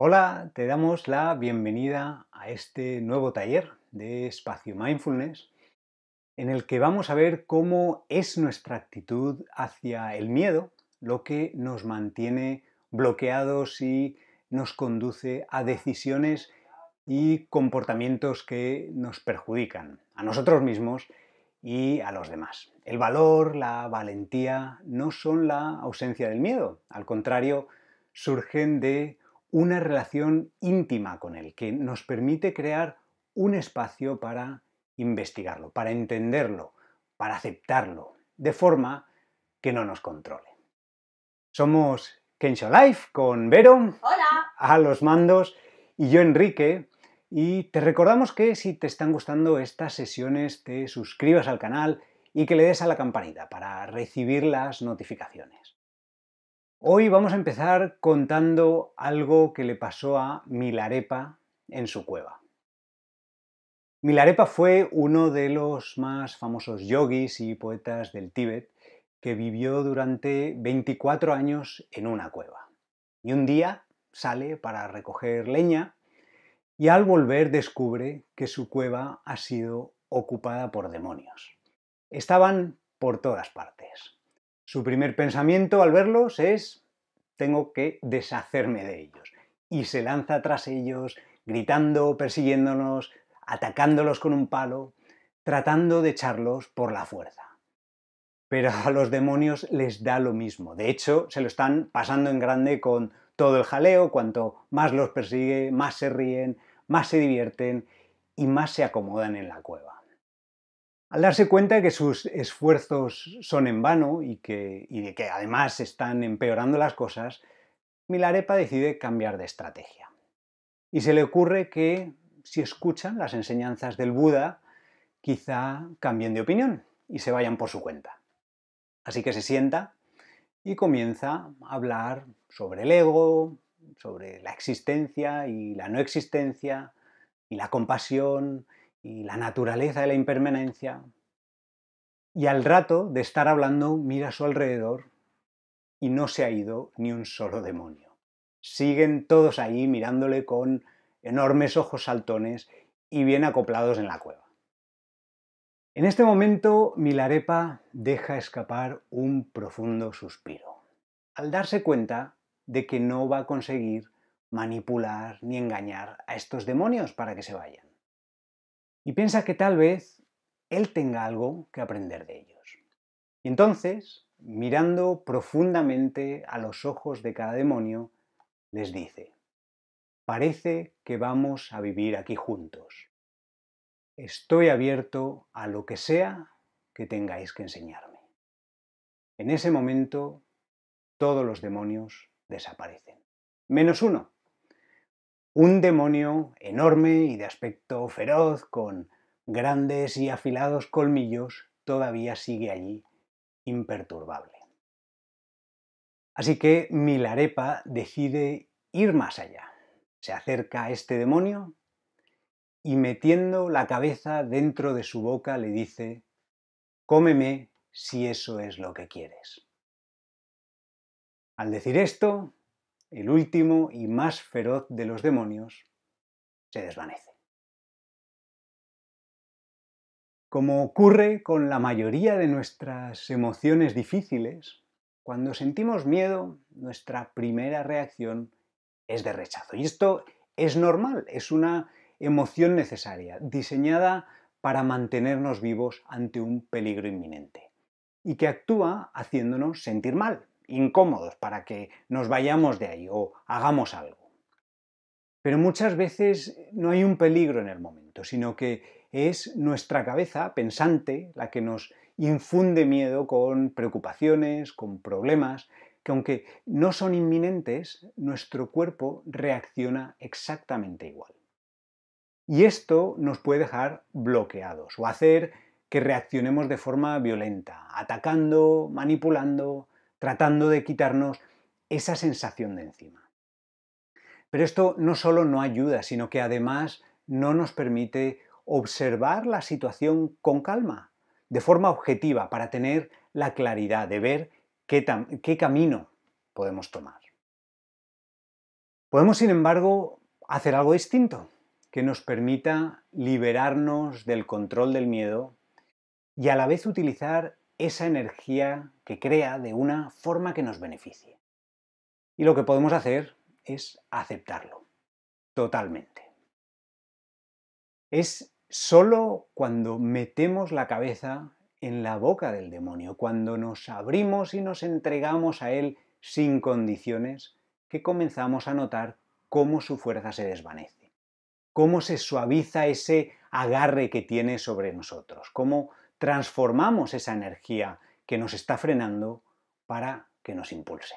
Hola, te damos la bienvenida a este nuevo taller de espacio mindfulness en el que vamos a ver cómo es nuestra actitud hacia el miedo lo que nos mantiene bloqueados y nos conduce a decisiones y comportamientos que nos perjudican a nosotros mismos y a los demás. El valor, la valentía no son la ausencia del miedo, al contrario, surgen de una relación íntima con él, que nos permite crear un espacio para investigarlo, para entenderlo, para aceptarlo, de forma que no nos controle. Somos Kensho Life con Vero Hola. a los mandos y yo Enrique y te recordamos que si te están gustando estas sesiones te suscribas al canal y que le des a la campanita para recibir las notificaciones. Hoy vamos a empezar contando algo que le pasó a Milarepa en su cueva. Milarepa fue uno de los más famosos yogis y poetas del Tíbet que vivió durante 24 años en una cueva. Y un día sale para recoger leña y al volver descubre que su cueva ha sido ocupada por demonios. Estaban por todas partes. Su primer pensamiento al verlos es tengo que deshacerme de ellos. Y se lanza tras ellos, gritando, persiguiéndonos, atacándolos con un palo, tratando de echarlos por la fuerza. Pero a los demonios les da lo mismo. De hecho, se lo están pasando en grande con todo el jaleo. Cuanto más los persigue, más se ríen, más se divierten y más se acomodan en la cueva. Al darse cuenta de que sus esfuerzos son en vano y, que, y de que además están empeorando las cosas, Milarepa decide cambiar de estrategia. Y se le ocurre que si escuchan las enseñanzas del Buda, quizá cambien de opinión y se vayan por su cuenta. Así que se sienta y comienza a hablar sobre el ego, sobre la existencia y la no existencia, y la compasión y la naturaleza de la impermanencia. Y al rato de estar hablando, mira a su alrededor y no se ha ido ni un solo demonio. Siguen todos ahí mirándole con enormes ojos saltones y bien acoplados en la cueva. En este momento, Milarepa deja escapar un profundo suspiro, al darse cuenta de que no va a conseguir manipular ni engañar a estos demonios para que se vayan y piensa que tal vez él tenga algo que aprender de ellos. Y entonces, mirando profundamente a los ojos de cada demonio, les dice, parece que vamos a vivir aquí juntos. Estoy abierto a lo que sea que tengáis que enseñarme. En ese momento, todos los demonios desaparecen. Menos uno, un demonio enorme y de aspecto feroz, con grandes y afilados colmillos, todavía sigue allí, imperturbable. Así que Milarepa decide ir más allá. Se acerca a este demonio y metiendo la cabeza dentro de su boca le dice, cómeme si eso es lo que quieres. Al decir esto, el último y más feroz de los demonios, se desvanece. Como ocurre con la mayoría de nuestras emociones difíciles, cuando sentimos miedo, nuestra primera reacción es de rechazo. Y esto es normal, es una emoción necesaria, diseñada para mantenernos vivos ante un peligro inminente y que actúa haciéndonos sentir mal, incómodos para que nos vayamos de ahí o hagamos algo. Pero muchas veces no hay un peligro en el momento, sino que es nuestra cabeza pensante la que nos infunde miedo con preocupaciones, con problemas, que aunque no son inminentes, nuestro cuerpo reacciona exactamente igual. Y esto nos puede dejar bloqueados o hacer que reaccionemos de forma violenta, atacando, manipulando, tratando de quitarnos esa sensación de encima. Pero esto no solo no ayuda, sino que además no nos permite observar la situación con calma, de forma objetiva, para tener la claridad de ver qué, camino podemos tomar. Podemos, sin embargo, hacer algo distinto, que nos permita liberarnos del control del miedo y a la vez utilizar esa energía que crea de una forma que nos beneficie. Y lo que podemos hacer es aceptarlo, totalmente. Es solo cuando metemos la cabeza en la boca del demonio, cuando nos abrimos y nos entregamos a él sin condiciones, que comenzamos a notar cómo su fuerza se desvanece, cómo se suaviza ese agarre que tiene sobre nosotros, cómo transformamos esa energía que nos está frenando para que nos impulse.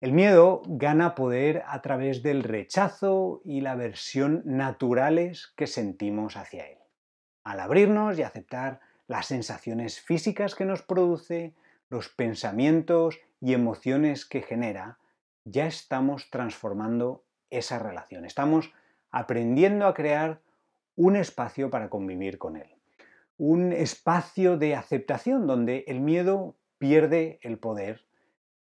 El miedo gana poder a través del rechazo y la aversión naturales que sentimos hacia él. Al abrirnos y aceptar las sensaciones físicas que nos produce, los pensamientos y emociones que genera, ya estamos transformando esa relación. Estamos aprendiendo a crear un espacio para convivir con él. Un espacio de aceptación donde el miedo pierde el poder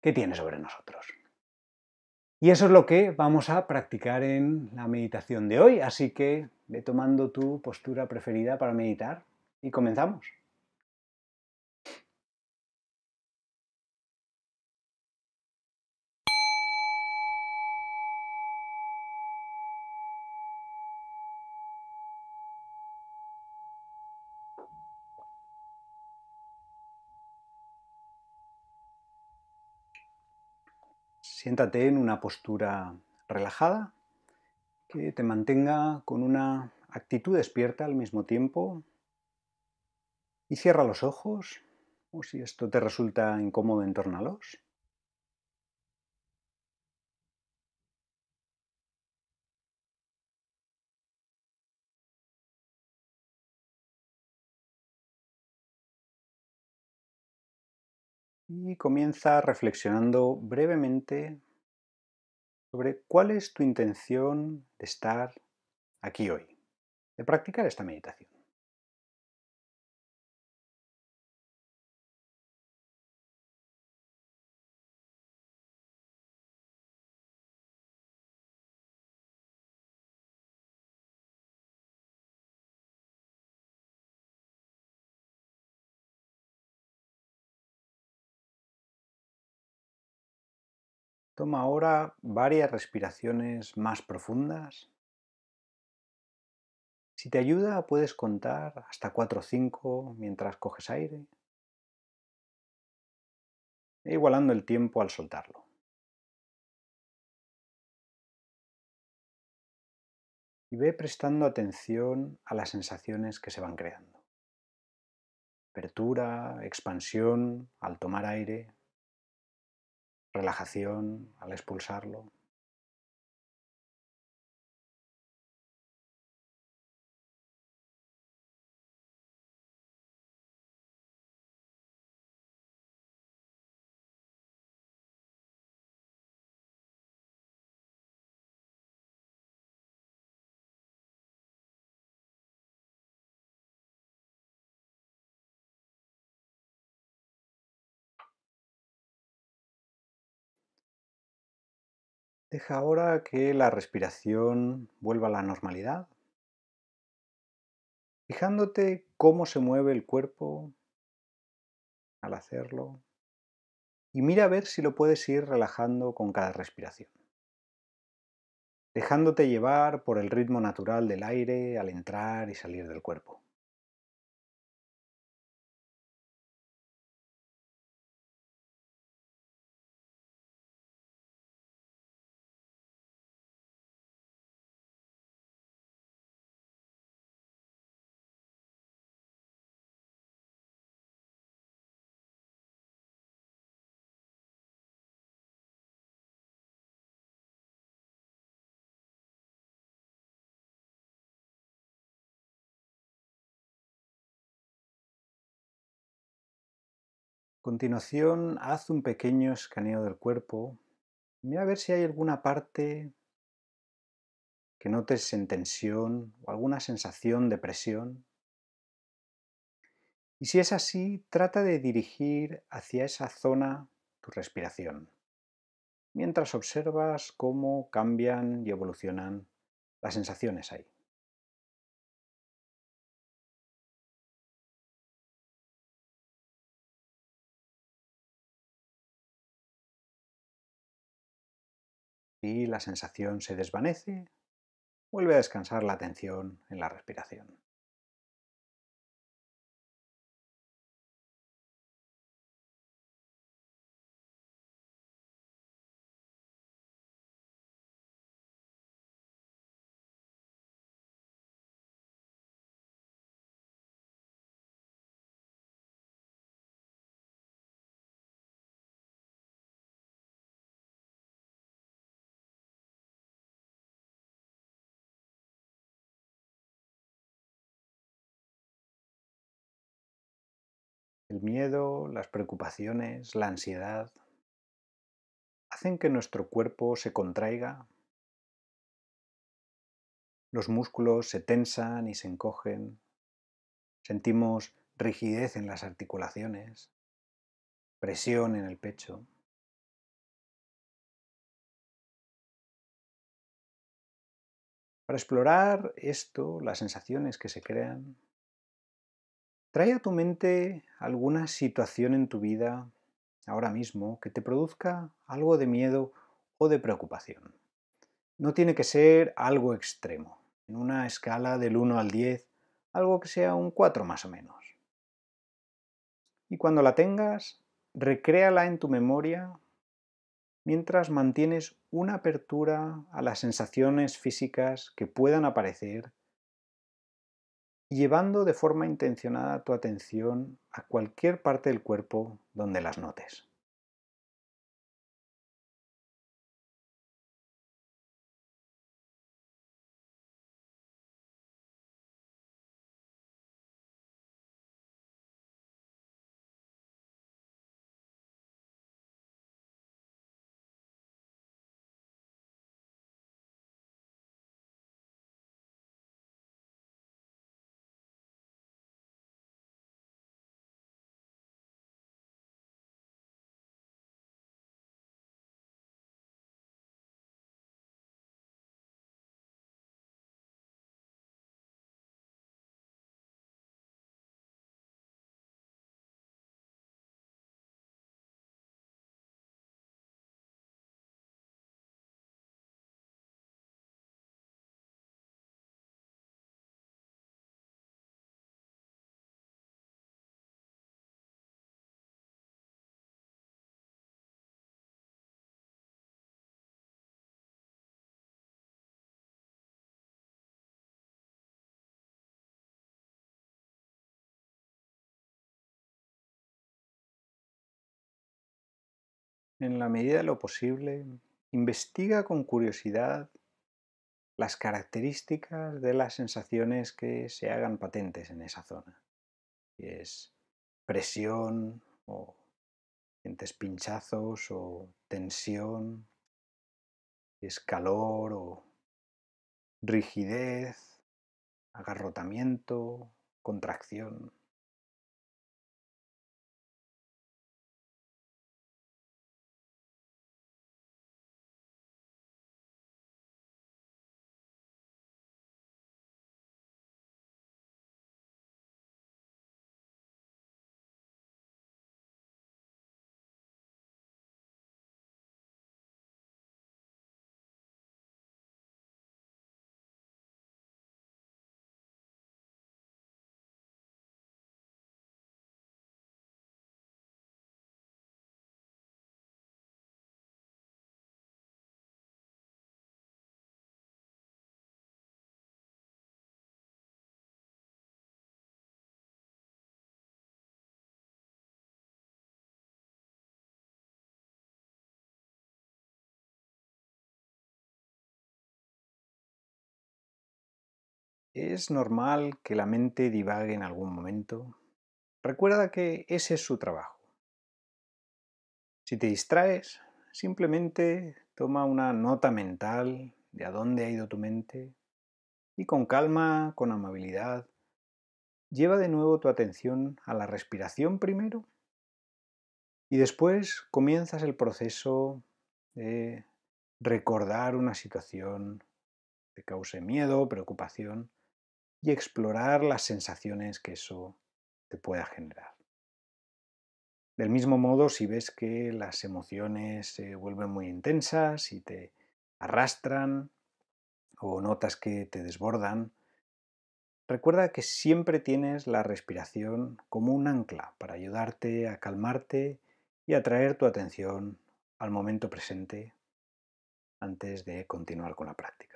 que tiene sobre nosotros. Y eso es lo que vamos a practicar en la meditación de hoy, así que ve tomando tu postura preferida para meditar y comenzamos. Siéntate en una postura relajada que te mantenga con una actitud despierta al mismo tiempo y cierra los ojos o si esto te resulta incómodo, entórnalos. Y comienza reflexionando brevemente sobre cuál es tu intención de estar aquí hoy, de practicar esta meditación. Toma ahora varias respiraciones más profundas. Si te ayuda, puedes contar hasta 4 o 5 mientras coges aire, e igualando el tiempo al soltarlo. Y ve prestando atención a las sensaciones que se van creando. Apertura, expansión al tomar aire, relajación al expulsarlo. Deja ahora que la respiración vuelva a la normalidad, fijándote cómo se mueve el cuerpo al hacerlo. Y mira a ver si lo puedes ir relajando con cada respiración, dejándote llevar por el ritmo natural del aire al entrar y salir del cuerpo. Continuación, haz un pequeño escaneo del cuerpo. Mira a ver si hay alguna parte que notes en tensión o alguna sensación de presión. Y si es así, trata de dirigir hacia esa zona tu respiración. mientras observas cómo cambian y evolucionan las sensaciones ahí. Y la sensación se desvanece, vuelve a descansar la atención en la respiración. El miedo, las preocupaciones, la ansiedad hacen que nuestro cuerpo se contraiga, los músculos se tensan y se encogen, sentimos rigidez en las articulaciones, presión en el pecho. Para explorar esto, las sensaciones que se crean, Trae a tu mente alguna situación en tu vida ahora mismo que te produzca algo de miedo o de preocupación. No tiene que ser algo extremo, en una escala del 1 al 10, algo que sea un 4 más o menos. Y cuando la tengas, recréala en tu memoria mientras mantienes una apertura a las sensaciones físicas que puedan aparecer llevando de forma intencionada tu atención a cualquier parte del cuerpo donde las notes. En la medida de lo posible, investiga con curiosidad las características de las sensaciones que se hagan patentes en esa zona. Si es presión o sientes pinchazos o tensión, si es calor o rigidez, agarrotamiento, contracción. Es normal que la mente divague en algún momento. Recuerda que ese es su trabajo. Si te distraes, simplemente toma una nota mental de a dónde ha ido tu mente y con calma, con amabilidad, lleva de nuevo tu atención a la respiración primero y después comienzas el proceso de recordar una situación que cause miedo, preocupación y explorar las sensaciones que eso te pueda generar. Del mismo modo, si ves que las emociones se vuelven muy intensas y te arrastran o notas que te desbordan, recuerda que siempre tienes la respiración como un ancla para ayudarte a calmarte y atraer tu atención al momento presente antes de continuar con la práctica.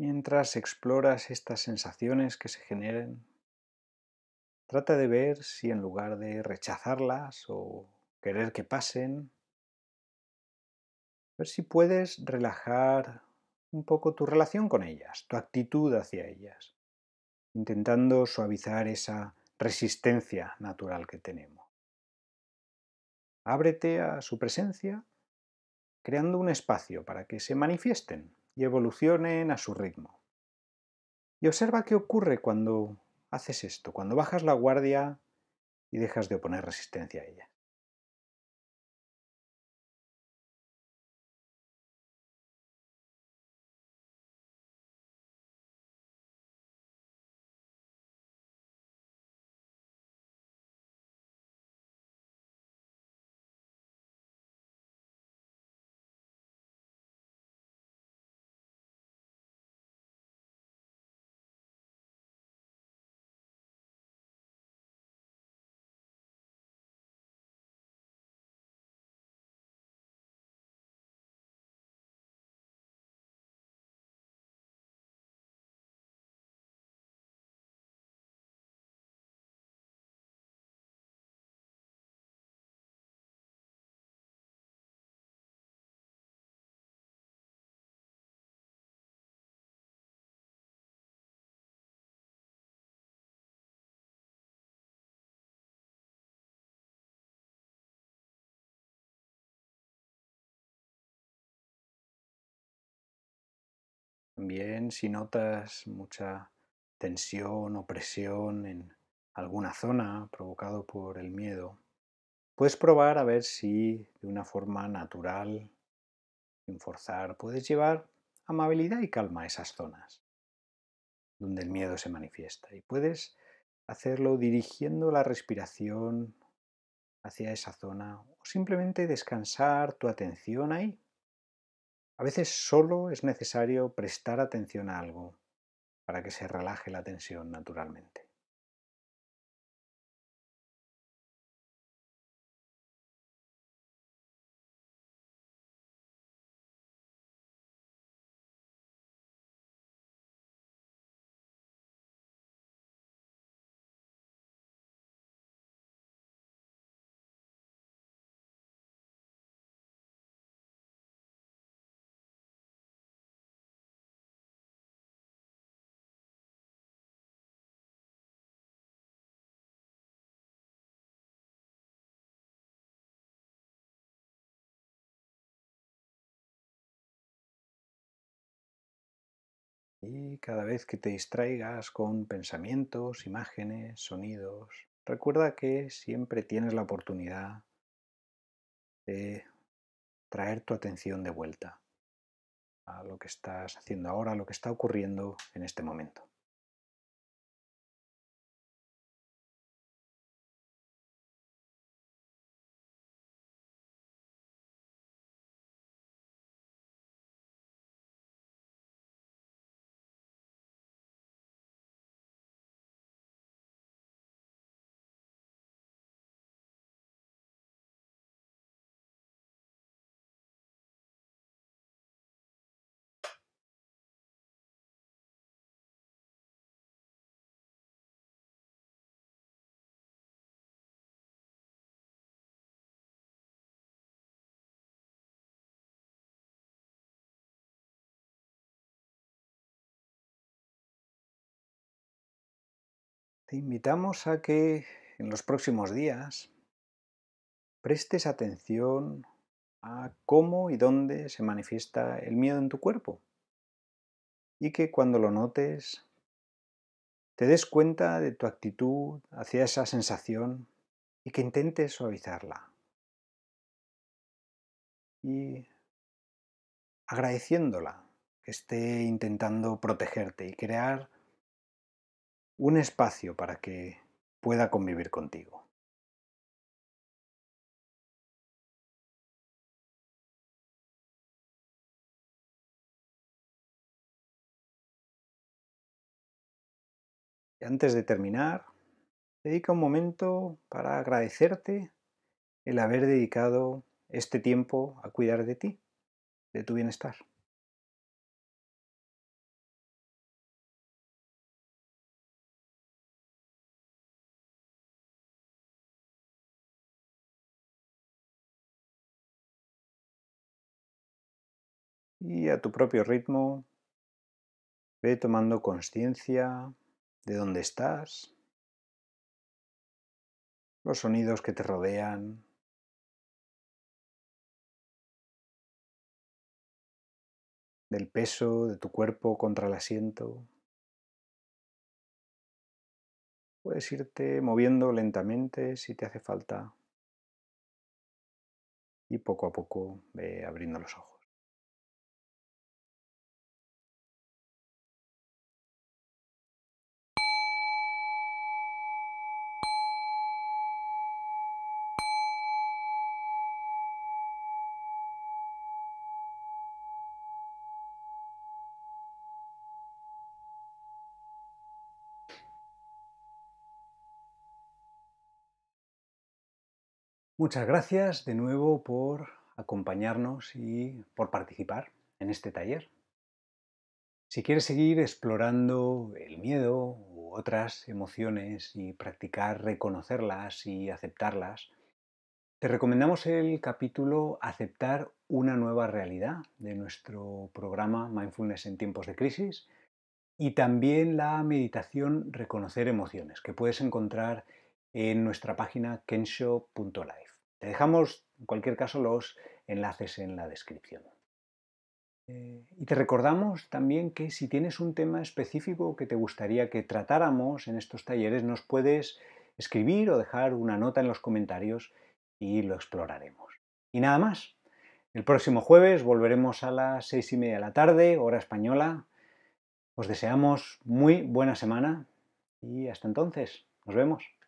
Mientras exploras estas sensaciones que se generen, trata de ver si en lugar de rechazarlas o querer que pasen, ver si puedes relajar un poco tu relación con ellas, tu actitud hacia ellas, intentando suavizar esa resistencia natural que tenemos. Ábrete a su presencia, creando un espacio para que se manifiesten y evolucionen a su ritmo. Y observa qué ocurre cuando haces esto, cuando bajas la guardia y dejas de oponer resistencia a ella. Si notas mucha tensión o presión en alguna zona provocado por el miedo, puedes probar a ver si de una forma natural, sin forzar, puedes llevar amabilidad y calma a esas zonas donde el miedo se manifiesta. Y puedes hacerlo dirigiendo la respiración hacia esa zona o simplemente descansar tu atención ahí a veces solo es necesario prestar atención a algo para que se relaje la tensión naturalmente. Y cada vez que te distraigas con pensamientos, imágenes, sonidos, recuerda que siempre tienes la oportunidad de traer tu atención de vuelta a lo que estás haciendo ahora, a lo que está ocurriendo en este momento. Te invitamos a que en los próximos días prestes atención a cómo y dónde se manifiesta el miedo en tu cuerpo y que cuando lo notes te des cuenta de tu actitud hacia esa sensación y que intentes suavizarla. Y agradeciéndola que esté intentando protegerte y crear un espacio para que pueda convivir contigo. Y antes de terminar, dedica un momento para agradecerte el haber dedicado este tiempo a cuidar de ti, de tu bienestar. Y a tu propio ritmo ve tomando conciencia de dónde estás, los sonidos que te rodean, del peso de tu cuerpo contra el asiento. Puedes irte moviendo lentamente si te hace falta y poco a poco ve abriendo los ojos. Muchas gracias de nuevo por acompañarnos y por participar en este taller. Si quieres seguir explorando el miedo u otras emociones y practicar reconocerlas y aceptarlas, te recomendamos el capítulo Aceptar una nueva realidad de nuestro programa Mindfulness en tiempos de crisis y también la meditación Reconocer emociones que puedes encontrar en nuestra página kensho.life. Te dejamos, en cualquier caso, los enlaces en la descripción. Eh, y te recordamos también que si tienes un tema específico que te gustaría que tratáramos en estos talleres, nos puedes escribir o dejar una nota en los comentarios y lo exploraremos. Y nada más. El próximo jueves volveremos a las seis y media de la tarde, hora española. Os deseamos muy buena semana y hasta entonces. Nos vemos.